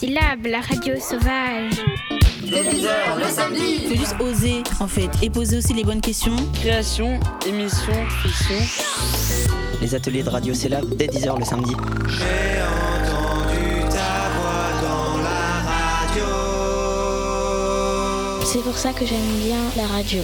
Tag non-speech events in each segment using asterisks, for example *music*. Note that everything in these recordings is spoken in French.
Syllab, la radio sauvage. le samedi. Faut juste oser, en fait, et poser aussi les bonnes questions. Création, émission, fiction. Les ateliers de radio Syllab dès 10h le samedi. J'ai entendu ta voix dans la radio. C'est pour ça que j'aime bien la radio.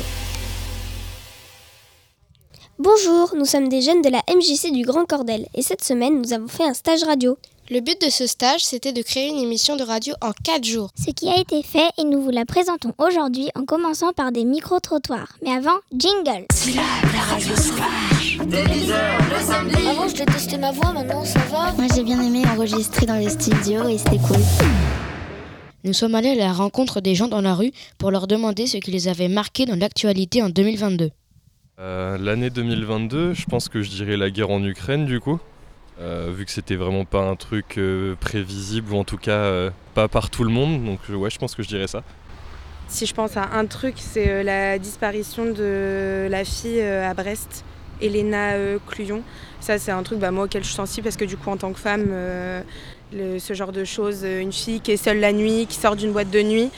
Bonjour, nous sommes des jeunes de la MJC du Grand Cordel et cette semaine nous avons fait un stage radio. Le but de ce stage, c'était de créer une émission de radio en 4 jours. Ce qui a été fait et nous vous la présentons aujourd'hui en commençant par des micro-trottoirs. Mais avant, jingle C'est là la radio sauvage. Dès 10h le samedi. Avant, je détestais ma voix, maintenant ça va. Moi, j'ai bien aimé enregistrer dans le studio et c'était cool. Nous sommes allés à la rencontre des gens dans la rue pour leur demander ce qui les avait marqués dans l'actualité en 2022. Euh, L'année 2022, je pense que je dirais la guerre en Ukraine du coup. Euh, vu que c'était vraiment pas un truc euh, prévisible ou en tout cas pas par tout le monde. Donc ouais, je pense que je dirais ça. Si je pense à un truc, c'est la disparition de la fille à Brest, Elena Cluyon. Ça, c'est un truc bah, moi auquel je suis sensible parce que du coup, en tant que femme, ce genre de choses, une fille qui est seule la nuit, qui sort d'une boîte de nuit.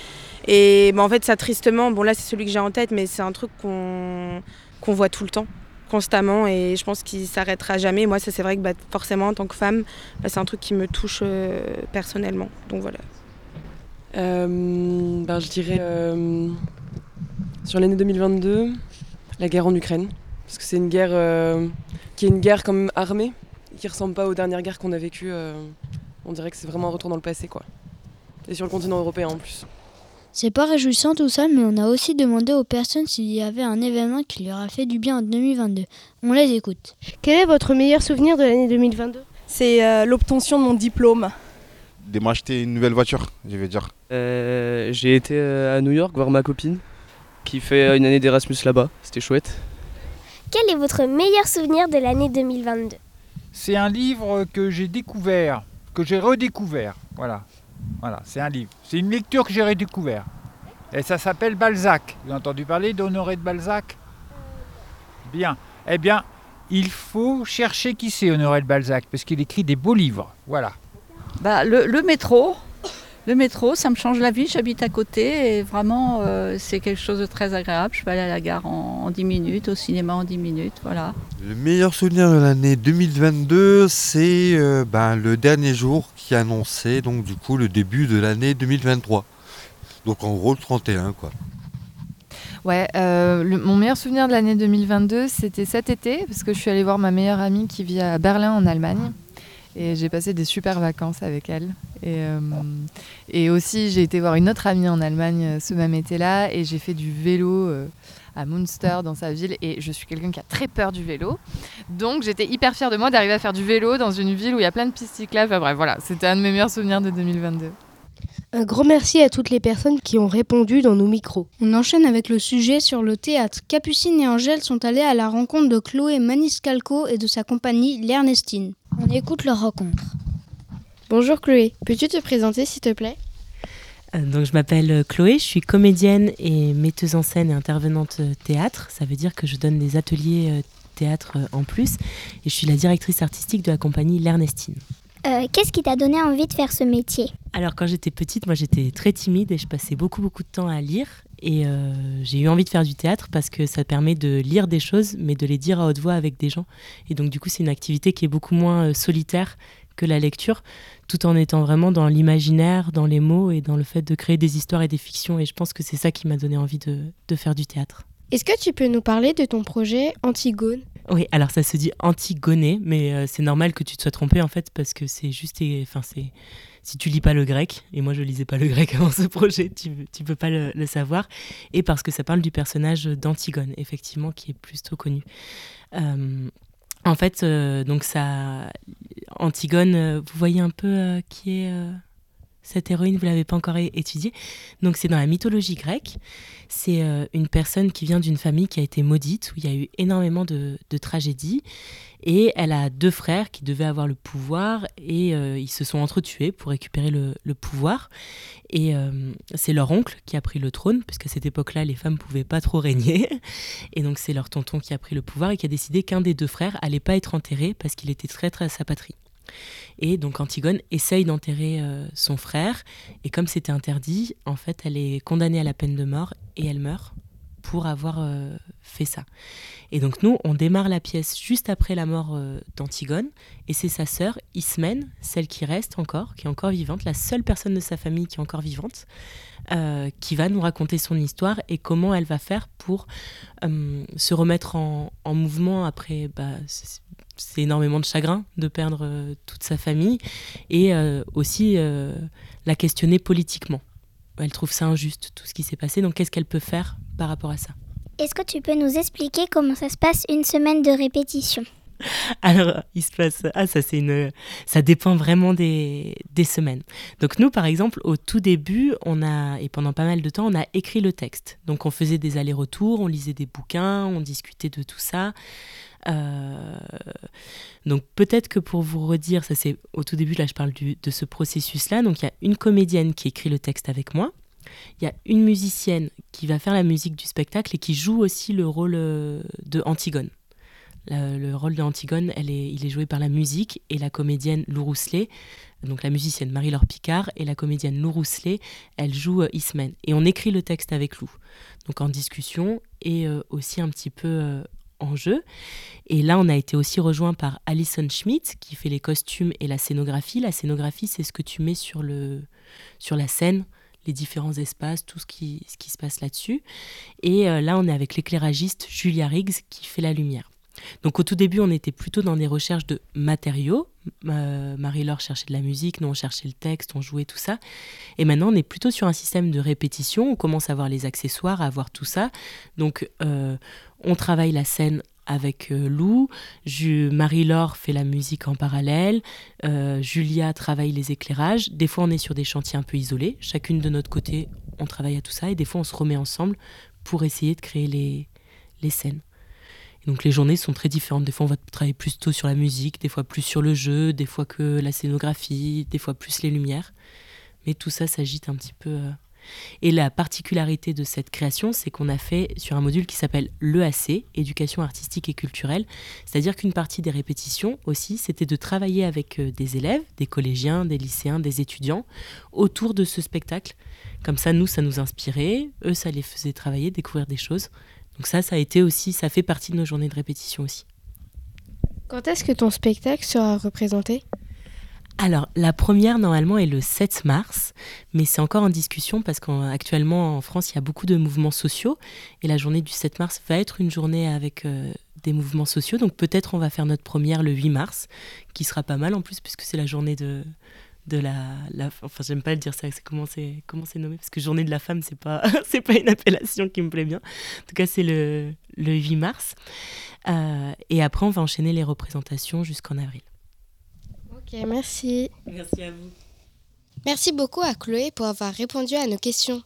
Et bah, en fait, ça tristement, bon là, c'est celui que j'ai en tête, mais c'est un truc qu'on qu'on voit tout le temps constamment et je pense qu'il s'arrêtera jamais. Moi, ça c'est vrai que bah, forcément en tant que femme, bah, c'est un truc qui me touche euh, personnellement. Donc voilà. Euh, ben, je dirais euh, sur l'année 2022, la guerre en Ukraine, parce que c'est une guerre qui est une guerre comme armée, qui ressemble pas aux dernières guerres qu'on a vécues. On dirait que c'est vraiment un retour dans le passé, quoi. Et sur le continent européen en plus. C'est pas réjouissant tout ça, mais on a aussi demandé aux personnes s'il y avait un événement qui leur a fait du bien en 2022. On les écoute. Quel est votre meilleur souvenir de l'année 2022 C'est euh, l'obtention de mon diplôme. De m'acheter une nouvelle voiture, je vais dire. Euh, J'ai été euh, à New York voir ma copine qui fait une année d'Erasmus là-bas. C'était chouette. Quel est votre meilleur souvenir de l'année 2022 C'est un livre que j'ai découvert, que j'ai redécouvert. Voilà. Voilà, c'est un livre. C'est une lecture que j'ai redécouvert. Et ça s'appelle Balzac. Vous avez entendu parler d'Honoré de Balzac? Bien. Eh bien, il faut chercher qui c'est Honoré de Balzac, parce qu'il écrit des beaux livres. Voilà. Bah, le, le, métro. Le métro, ça me change la vie. J'habite à côté et vraiment, euh, c'est quelque chose de très agréable. Je peux aller à la gare en, en 10 minutes, au cinéma en 10 minutes. Voilà. Le meilleur souvenir de l'année 2022, c'est euh, ben, le dernier jour qui annonçait donc du coup le début de l'année 2023. Donc en gros le 31 quoi. Ouais, euh, le, mon meilleur souvenir de l'année 2022, c'était cet été, parce que je suis allée voir ma meilleure amie qui vit à Berlin en Allemagne. Et j'ai passé des super vacances avec elle. Et, euh, et aussi, j'ai été voir une autre amie en Allemagne ce même été-là, et j'ai fait du vélo. Euh, à Munster dans sa ville et je suis quelqu'un qui a très peur du vélo. Donc j'étais hyper fière de moi d'arriver à faire du vélo dans une ville où il y a plein de pistes cyclables. Enfin, bref, voilà, c'était un de mes meilleurs souvenirs de 2022. Un grand merci à toutes les personnes qui ont répondu dans nos micros. On enchaîne avec le sujet sur le théâtre. Capucine et Angèle sont allées à la rencontre de Chloé Maniscalco et de sa compagnie L'Ernestine. On écoute leur rencontre. Bonjour Chloé, peux-tu te présenter s'il te plaît? Donc je m'appelle Chloé, je suis comédienne et metteuse en scène et intervenante théâtre. Ça veut dire que je donne des ateliers théâtre en plus et je suis la directrice artistique de la compagnie L'Ernestine. Euh, Qu'est-ce qui t'a donné envie de faire ce métier? Alors quand j'étais petite, moi j'étais très timide et je passais beaucoup beaucoup de temps à lire et euh, j'ai eu envie de faire du théâtre parce que ça permet de lire des choses mais de les dire à haute voix avec des gens. Et donc du coup c'est une activité qui est beaucoup moins solitaire que la lecture, tout en étant vraiment dans l'imaginaire, dans les mots et dans le fait de créer des histoires et des fictions. Et je pense que c'est ça qui m'a donné envie de, de, faire du théâtre. Est-ce que tu peux nous parler de ton projet Antigone? Oui, alors ça se dit Antigone, mais euh, c'est normal que tu te sois trompé en fait, parce que c'est juste. Enfin, c'est. Si tu lis pas le grec, et moi je lisais pas le *laughs* grec avant ce projet, tu, tu peux pas le, savoir, et parce que ça parle du personnage d'Antigone, effectivement, qui est plutôt connu. Euh, en fait, euh, donc ça, Antigone, euh, vous voyez un peu qui est cette héroïne, vous l'avez pas encore étudiée. Donc c'est dans la mythologie grecque. C'est euh, une personne qui vient d'une famille qui a été maudite, où il y a eu énormément de, tragédies. Et elle a deux frères qui devaient avoir le pouvoir et euh, ils se sont entretués pour récupérer le, le pouvoir. Et euh, c'est leur oncle qui a pris le trône, puisqu'à cette époque-là, les femmes pouvaient pas trop régner. *laughs* Et donc c'est leur tonton qui a pris le pouvoir et qui a décidé qu'un des deux frères allait pas être enterré parce qu'il était traître à sa patrie. Et donc Antigone essaye d'enterrer son frère. Et comme c'était interdit, en fait, elle est condamnée à la peine de mort et elle meurt pour avoir fait ça. Et donc nous, on démarre la pièce juste après la mort euh, d'Antigone, et c'est sa sœur, Ismène, celle qui reste encore, qui est encore vivante, la seule personne de sa famille qui est encore vivante, euh, qui va nous raconter son histoire et comment elle va faire pour euh, se remettre en, mouvement après... Bah, c'est énormément de chagrin de perdre toute sa famille et aussi la questionner politiquement. Elle trouve ça injuste, tout ce qui s'est passé, donc qu'est-ce qu'elle peut faire par rapport à ça? Est-ce que tu peux nous expliquer comment ça se passe une semaine de répétition? Alors, il se passe. Ah, ça, c'est une. Ça dépend vraiment des, des semaines. Donc, nous, par exemple, au tout début, on a, et pendant pas mal de temps, on a écrit le texte. Donc, on faisait des allers-retours, on lisait des bouquins, on discutait de tout ça. Euh, donc, peut-être que pour vous redire, ça c'est au tout début, là, je parle de ce processus-là. Donc, il y a une comédienne qui écrit le texte avec moi. Il y a une musicienne qui va faire la musique du spectacle et qui joue aussi le rôle euh, de Antigone. Le, rôle de Antigone, elle est, il est joué par la musique et la comédienne Lou Rousselet, donc la musicienne Marie-Laure Picard et la comédienne Lou Rousselet, elle joue euh. Et on écrit le texte avec Lou, donc en discussion et euh, aussi un petit peu en jeu. Et là, on a été aussi rejoint par Alison Schmidt qui fait les costumes et la scénographie. La scénographie, c'est ce que tu mets sur, le, sur la scène les différents espaces, tout ce qui, ce qui se passe là-dessus. Et euh, là, on est avec l'éclairagiste Julia Riggs qui fait la lumière. Donc au tout début, on était plutôt dans des recherches de matériaux. Euh, Marie-Laure cherchait de la musique, nous on cherchait le texte, on jouait tout ça. Et maintenant, on est plutôt sur un système de répétition. On commence à voir les accessoires, à voir tout ça. Donc euh, on travaille la scène avec euh, Lou. Marie-Laure fait la musique en parallèle. Julia travaille les éclairages. Des fois, on est sur des chantiers un peu isolés. Chacune de notre côté, on travaille à tout ça. Et des fois, on se remet ensemble pour essayer de créer les, les scènes. Donc les journées sont très différentes. Des fois, on va travailler plus tôt sur la musique, des fois plus sur le jeu, des fois que la scénographie, des fois plus les lumières. Mais tout ça s'agite un petit peu euh, et la particularité de cette création, c'est qu'on a fait sur un module qui s'appelle l'EAC, éducation artistique et culturelle. C'est-à-dire qu'une partie des répétitions aussi, c'était de travailler avec euh, des élèves, des collégiens, des lycéens, des étudiants, autour de ce spectacle. Comme ça, nous, ça nous inspirait, eux, ça les faisait travailler, découvrir des choses. Donc ça, ça a été aussi, ça fait partie de nos journées de répétition aussi. Quand est-ce que ton spectacle sera représenté? Alors, la première, normalement, est le 7 mars, mais c'est encore en discussion parce qu'actuellement, en France, il y a beaucoup de mouvements sociaux. Et la journée du 7 mars va être une journée avec euh, des mouvements sociaux. Donc, peut-être on va faire notre première le 8 mars, qui sera pas mal en plus, puisque c'est la journée de, de la, enfin j'aime pas le dire ça c'est comment c'est comment c'est nommé parce que journée de la femme c'est pas *laughs* c'est pas une appellation qui me plaît bien en tout cas c'est le, le 8 mars euh, et après on va enchaîner les représentations jusqu'en avril Ok, merci. Merci à vous. Merci beaucoup à Chloé pour avoir répondu à nos questions.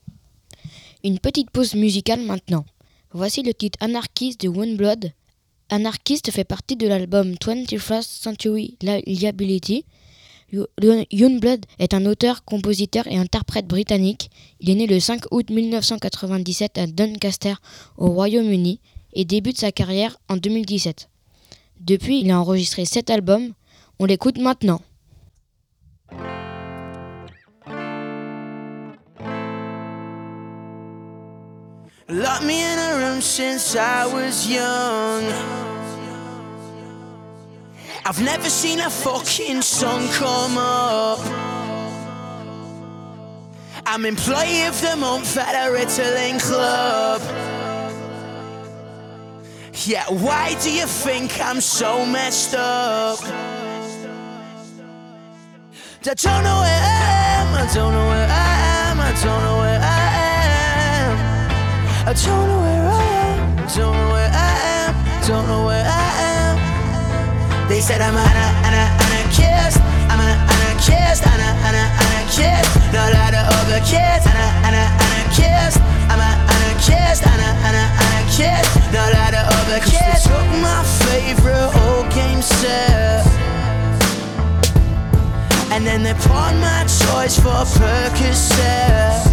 Une petite pause musicale maintenant. Voici le titre Anarchist de Blood. Anarchist fait partie de l'album 21st Century Liability. Blood est un auteur, compositeur et interprète britannique. Il est né le 5 août 1997 à Doncaster, au Royaume-Uni, et débute sa carrière en 2017. Depuis, il a enregistré 7 albums, on l'écoute maintenant. I've never seen a fucking sun come up. I'm employee of the month at a Ritalin club. Yeah, why do you think I'm so messed up? I don't know where I am, I don't know where I am, I don't know where I am. I don't know where I am, don't know where I am, don't know where I am. They said I'm an, an, an, anarchist, I'm an anarchist, an, an, anarchist. Not like the other kids, an, an, anarchist, I'm an anarchist, an, an, anarchist. Not like the other kids. Took my favorite old game set. And then they pawned my toys for Percocet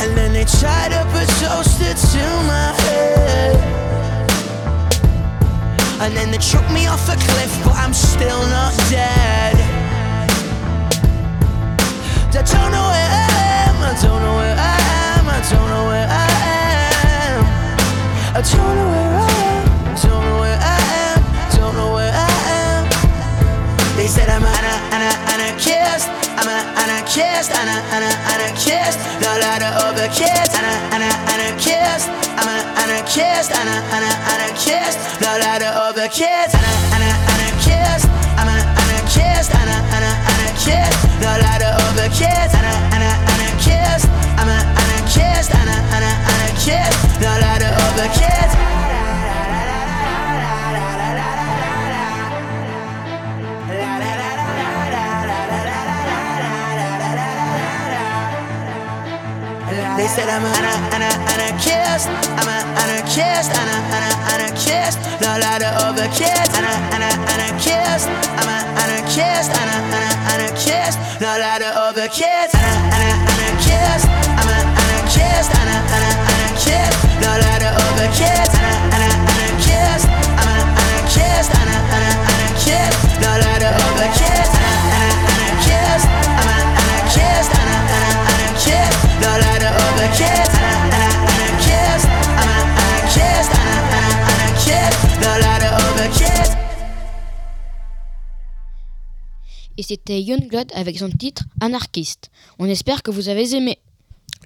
And then they tied up a toaster to my head And then they chuck me off a cliff, but I'm still not dead. I don't know where I am, I don't know where I am, I don't know where I am. I don't know where I am, don't know where I am, don't know where I am. They said I'm an, an, anarchist, I'm an anarchist, an, an, anarchist. No lot of other kids, an, an, anarchist, I'm an and a kiss, and a, and a, and a kiss. The ladder of the kiss, and a, and a, and a kiss. I'm a, and a kiss, and a, and a, and a kiss. The ladder of the kiss, and a, and a, and a kiss. I'm a, and a kiss, and a, and a, and a kiss. The ladder of a kiss. said I'm an ana, anarchist. I'm an I'm an anarchist. No louder over I'm an anarchist. I'm an I'm an anarchist. No louder over I'm an anarchist. I'm an I'm an anarchist. No louder over I'm an anarchist. I'm an I'm an anarchist. No louder over kids. Et c'était Youngblood avec son titre Anarchiste. On espère que vous avez aimé.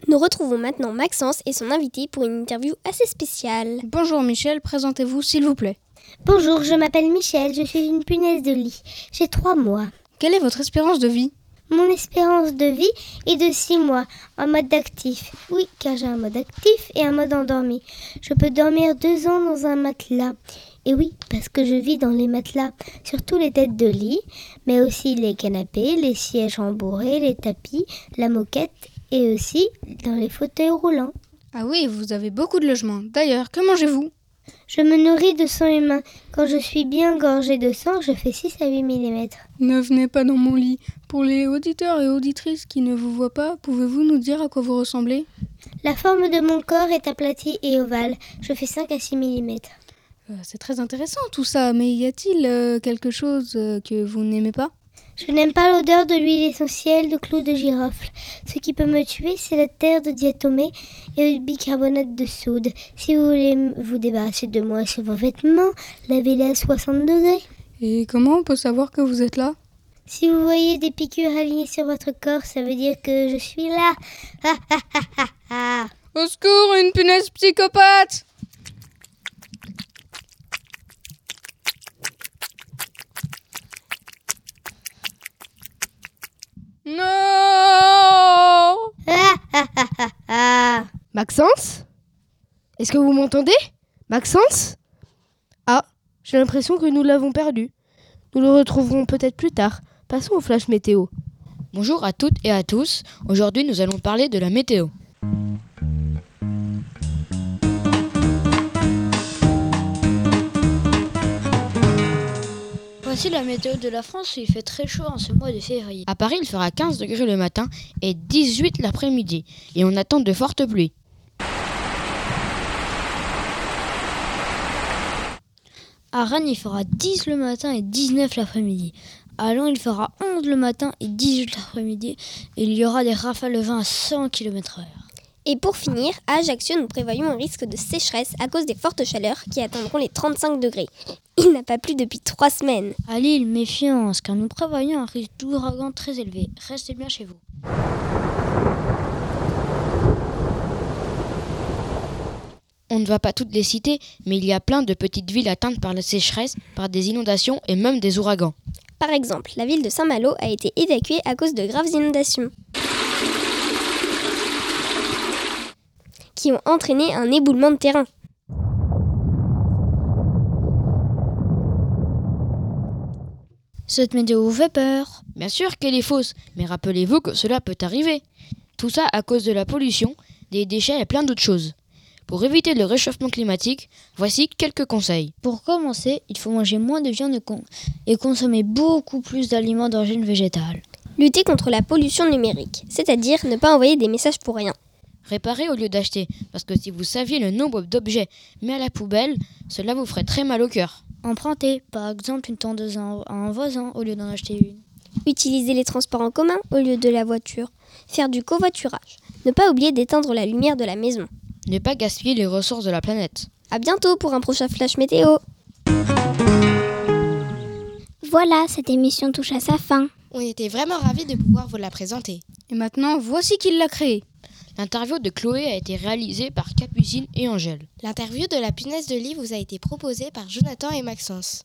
Nous retrouvons maintenant Maxence et son invité pour une interview assez spéciale. Bonjour Michel, présentez-vous s'il vous plaît. Bonjour, je m'appelle Michel, je suis une punaise de lit. J'ai trois mois. Quelle est votre espérance de vie? Mon espérance de vie est de 6 mois en mode actif. Oui, car j'ai un mode actif et un mode endormi. Je peux dormir deux ans dans un matelas. Et oui, parce que je vis dans les matelas, surtout les têtes de lit, mais aussi les canapés, les sièges rembourrés, les tapis, la moquette et aussi dans les fauteuils roulants. Ah oui, vous avez beaucoup de logements. D'ailleurs, que mangez-vous? Je me nourris de sang humain. Quand je suis bien gorgée de sang, je fais 6 à 8 mm. Ne venez pas dans mon lit. Pour les auditeurs et auditrices qui ne vous voient pas, pouvez-vous nous dire à quoi vous ressemblez? La forme de mon corps est aplatie et ovale. Je fais 5 à 6 mm. Euh, C'est très intéressant tout ça, mais y a-t-il euh, quelque chose euh, que vous n'aimez pas? Je n'aime pas l'odeur de l'huile essentielle de clous de girofle. Ce qui peut me tuer, c'est la terre de diatomée et le bicarbonate de soude. Si vous voulez vous débarrasser de moi sur vos vêtements, lavez-les à 60 degrés. Et comment on peut savoir que vous êtes là? Si vous voyez des piqûres alignées sur votre corps, ça veut dire que je suis là. *laughs* Au secours, une punaise psychopathe Non. Maxence? Est-ce que vous m'entendez? Maxence? Ah, j'ai l'impression que nous l'avons perdu. Nous le retrouverons peut-être plus tard. Passons au flash météo. Bonjour à toutes et à tous. Aujourd'hui, nous allons parler de la météo. Voici la météo de la France il fait très chaud en ce mois de février. À Paris, il fera 15 degrés le matin et 18 l'après-midi. Et on attend de fortes pluies. À Rennes, il fera 10 le matin et 19 l'après-midi. À Lyon, il fera 11 le matin et 18 l'après-midi. Et il y aura des rafales de vent à 100 km/h. Et pour finir, à Ajaccio, nous prévoyons un risque de sécheresse à cause des fortes chaleurs qui atteindront les 35 degrés. Il n'a pas plu depuis trois semaines. À Lille, méfiance, car nous prévoyons un risque d'ouragan très élevé. Restez bien chez vous. On ne va pas toutes les citer, mais il y a plein de petites villes atteintes par la sécheresse, par des inondations et même des ouragans. Par exemple, la ville de Saint-Malo a été évacuée à cause de graves inondations. Qui ont entraîné un éboulement de terrain. Cette météo vous fait peur Bien sûr qu'elle est fausse, mais rappelez-vous que cela peut arriver. Tout ça à cause de la pollution, des déchets et plein d'autres choses. Pour éviter le réchauffement climatique, voici quelques conseils. Pour commencer, il faut manger moins de viande et, con- et consommer beaucoup plus d'aliments d'origine végétale. Lutter contre la pollution numérique, c'est-à-dire ne pas envoyer des messages pour rien. Réparer au lieu d'acheter, parce que si vous saviez le nombre d'objets mis à la poubelle, cela vous ferait très mal au cœur. Emprunter, par exemple une tondeuse à un- à un voisin au lieu d'en acheter une. Utiliser les transports en commun au lieu de la voiture. Faire du covoiturage. Ne pas oublier d'éteindre la lumière de la maison. Ne pas gaspiller les ressources de la planète. À bientôt pour un prochain flash météo. Voilà, cette émission touche à sa fin. On était vraiment ravis de pouvoir vous la présenter. Et maintenant, voici qui l'a créée. L'interview de Chloé a été réalisée par Capucine et Angèle. L'interview de la punaise de lit vous a été proposée par Jonathan et Maxence.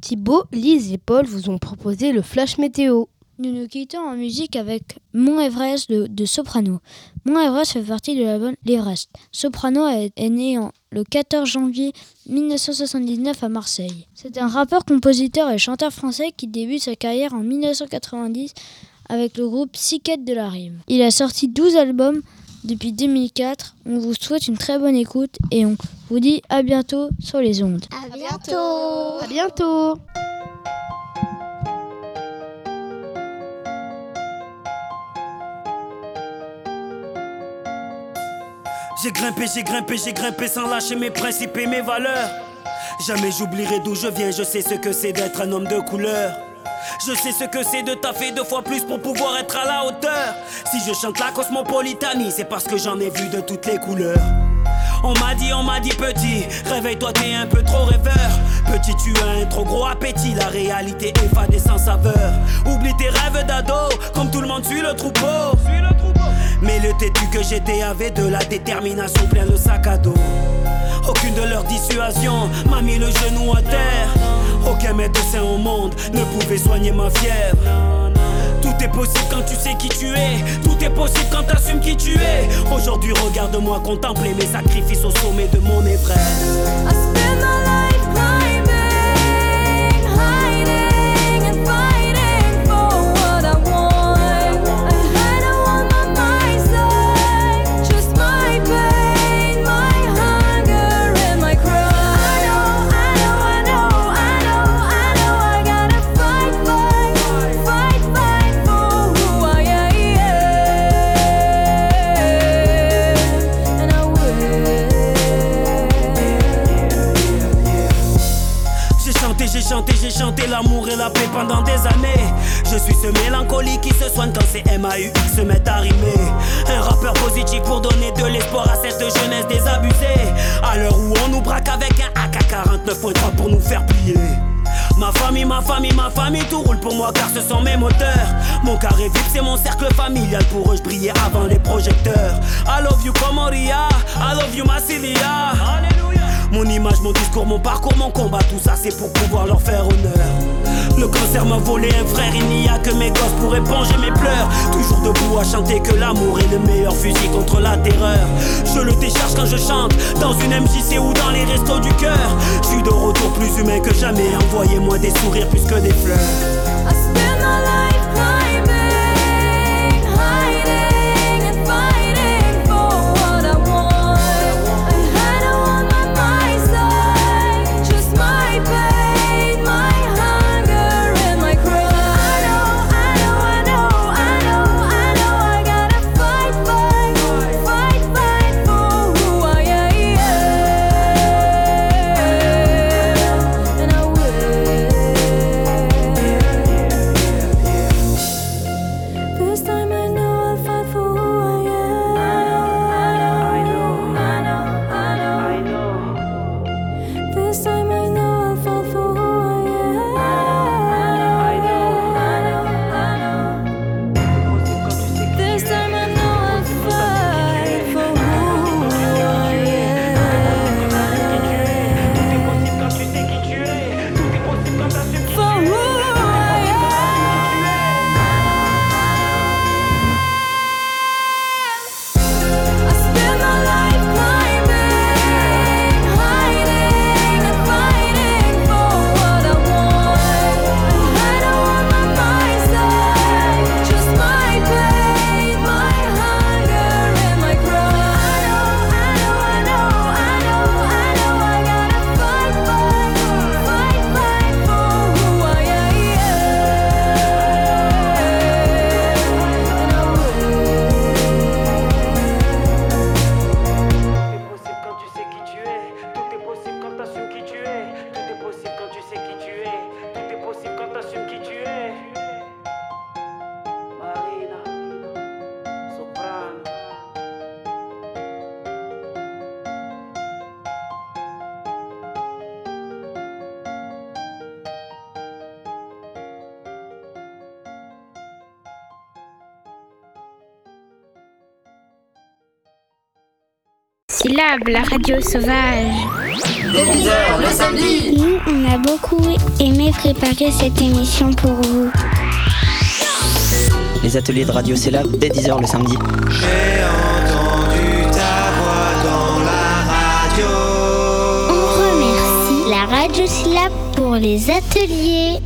Thibaut, Lise et Paul vous ont proposé le flash météo. Nous nous quittons en musique avec Mont Everest de, de Soprano. Mont Everest fait partie de l'album L'Everest. Soprano est, est né en- le 14 janvier 1979 à Marseille. C'est un rappeur, compositeur et chanteur français qui débute sa carrière en 1990 avec le groupe Psychète de la Rime. Il a sorti 12 albums depuis 2004. On vous souhaite une très bonne écoute et on vous dit à bientôt sur les ondes. À bientôt. À bientôt. J'ai grimpé, j'ai grimpé, j'ai grimpé sans lâcher mes principes et mes valeurs. Jamais j'oublierai d'où je viens, je sais ce que c'est d'être un homme de couleur. Je sais ce que c'est de taffer deux fois plus pour pouvoir être à la hauteur. Si je chante la cosmopolitanie, c'est parce que j'en ai vu de toutes les couleurs. On m'a dit, on m'a dit petit, réveille-toi, t'es un peu trop rêveur. Petit, tu as un trop gros appétit, la réalité évadée sans saveur. Oublie tes rêves d'ado, comme tout le monde suit le troupeau. Mais le têtu que j'étais avait de la détermination plein le sac à dos. Aucune de leurs dissuasions m'a mis le genou à terre. Aucun médecin au monde ne pouvait soigner ma fièvre. Tout est possible quand tu sais qui tu es. Tout est possible quand t'assumes qui tu es. Aujourd'hui, regarde-moi contempler mes sacrifices au sommet de mon Everest. Un rappeur positif pour donner de l'espoir à cette jeunesse désabusée. À l'heure où on nous braque avec un AK-49.3 pour nous faire plier. Ma famille, ma famille, ma famille, tout roule pour moi car ce sont mes moteurs. Mon carré vip, c'est mon cercle familial. Pour eux, je brillais avant les projecteurs. I love you comme Moria, I love you Massilia. Mon image, mon discours, mon parcours, mon combat, tout ça c'est pour pouvoir leur faire honneur. Le cancer m'a volé un frère, il n'y a que mes gosses pour éponger mes pleurs. Toujours debout à chanter que l'amour est le meilleur fusil contre la terreur. Je le décharge quand je chante, dans une MJC ou dans les restos du cœur. Je suis de retour plus humain que jamais, envoyez-moi des sourires plus que des fleurs. Syllab, la radio sauvage. Dès 10h le samedi. Nous, on a beaucoup aimé préparer cette émission pour vous. Les ateliers de Radio Célab dès 10h le samedi. J'ai entendu ta voix dans la radio. On remercie la radio Syllab pour les ateliers.